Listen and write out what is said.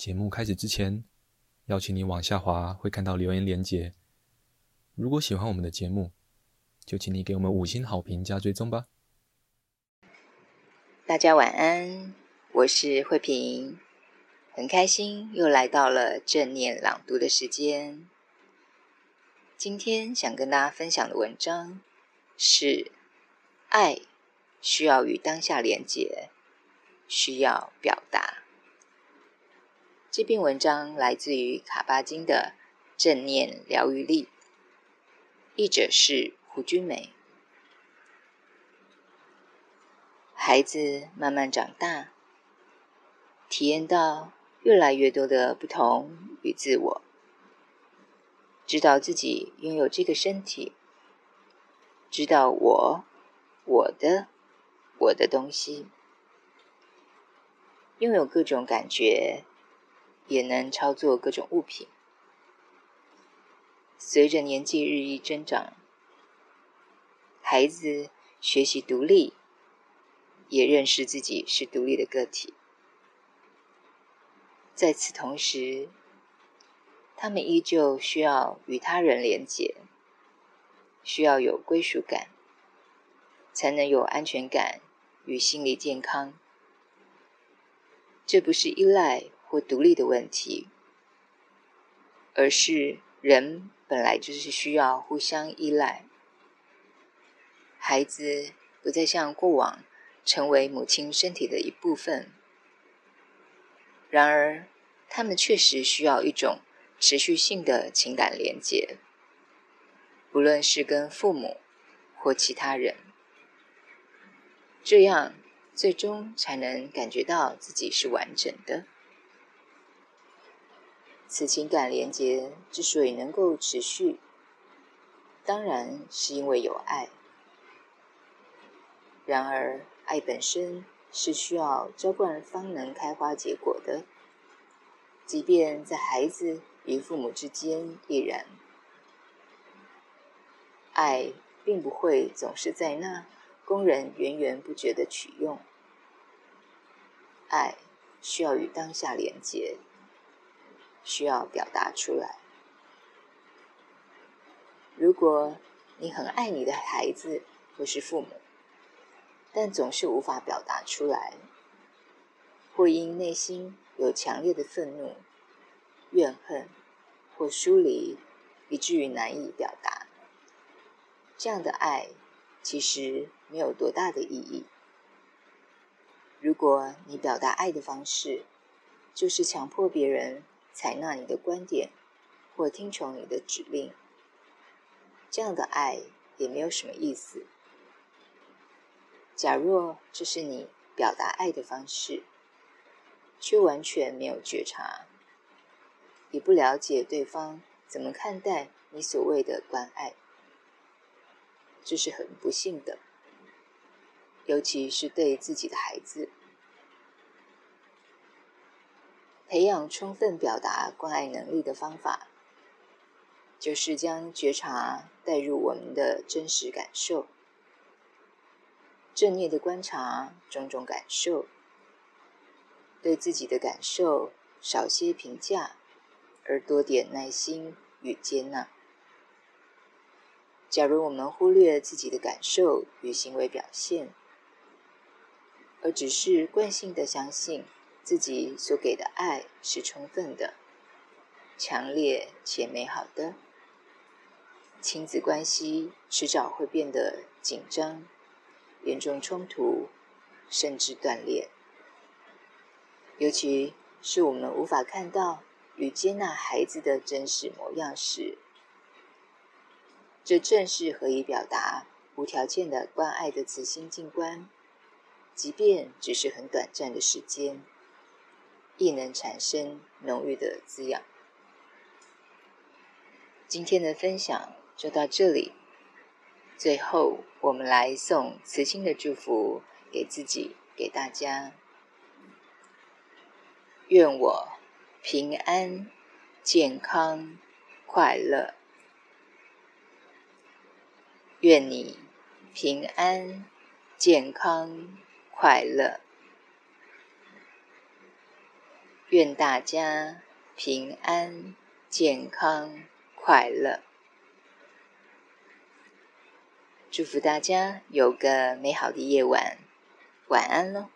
节目开始之前，邀请你往下滑，会看到留言连结。如果喜欢我们的节目，就请你给我们五星好评加追踪吧。大家晚安，我是慧萍，很开心又来到了正念朗读的时间。今天想跟大家分享的文章是：爱需要与当下连结，需要表达。这篇文章来自于卡巴金的《正念疗愈力》，译者是胡君梅。孩子慢慢长大，体验到越来越多的不同与自我，知道自己拥有这个身体，知道我、我的、我的东西，拥有各种感觉。也能操作各种物品。随着年纪日益增长，孩子学习独立，也认识自己是独立的个体。在此同时，他们依旧需要与他人连结，需要有归属感，才能有安全感与心理健康。这不是依赖。或独立的问题，而是人本来就是需要互相依赖。孩子不再像过往成为母亲身体的一部分，然而他们确实需要一种持续性的情感连结，不论是跟父母或其他人，这样最终才能感觉到自己是完整的。此情感连结之所以能够持续，当然是因为有爱。然而，爱本身是需要浇灌方能开花结果的，即便在孩子与父母之间亦然。爱并不会总是在那供人源源不绝的取用，爱需要与当下连结。需要表达出来。如果你很爱你的孩子或是父母，但总是无法表达出来，或因内心有强烈的愤怒、怨恨或疏离，以至于难以表达，这样的爱其实没有多大的意义。如果你表达爱的方式就是强迫别人，采纳你的观点，或听从你的指令，这样的爱也没有什么意思。假若这是你表达爱的方式，却完全没有觉察，也不了解对方怎么看待你所谓的关爱，这是很不幸的，尤其是对自己的孩子。培养充分表达关爱能力的方法，就是将觉察带入我们的真实感受，正念的观察种种感受，对自己的感受少些评价，而多点耐心与接纳。假如我们忽略自己的感受与行为表现，而只是惯性的相信，自己所给的爱是充分的、强烈且美好的。亲子关系迟早会变得紧张、严重冲突，甚至断裂。尤其是我们无法看到与接纳孩子的真实模样时，这正是何以表达无条件的关爱的慈心静观，即便只是很短暂的时间。亦能产生浓郁的滋养。今天的分享就到这里。最后，我们来送慈心的祝福给自己，给大家。愿我平安、健康、快乐。愿你平安、健康、快乐。愿大家平安、健康、快乐。祝福大家有个美好的夜晚，晚安喽。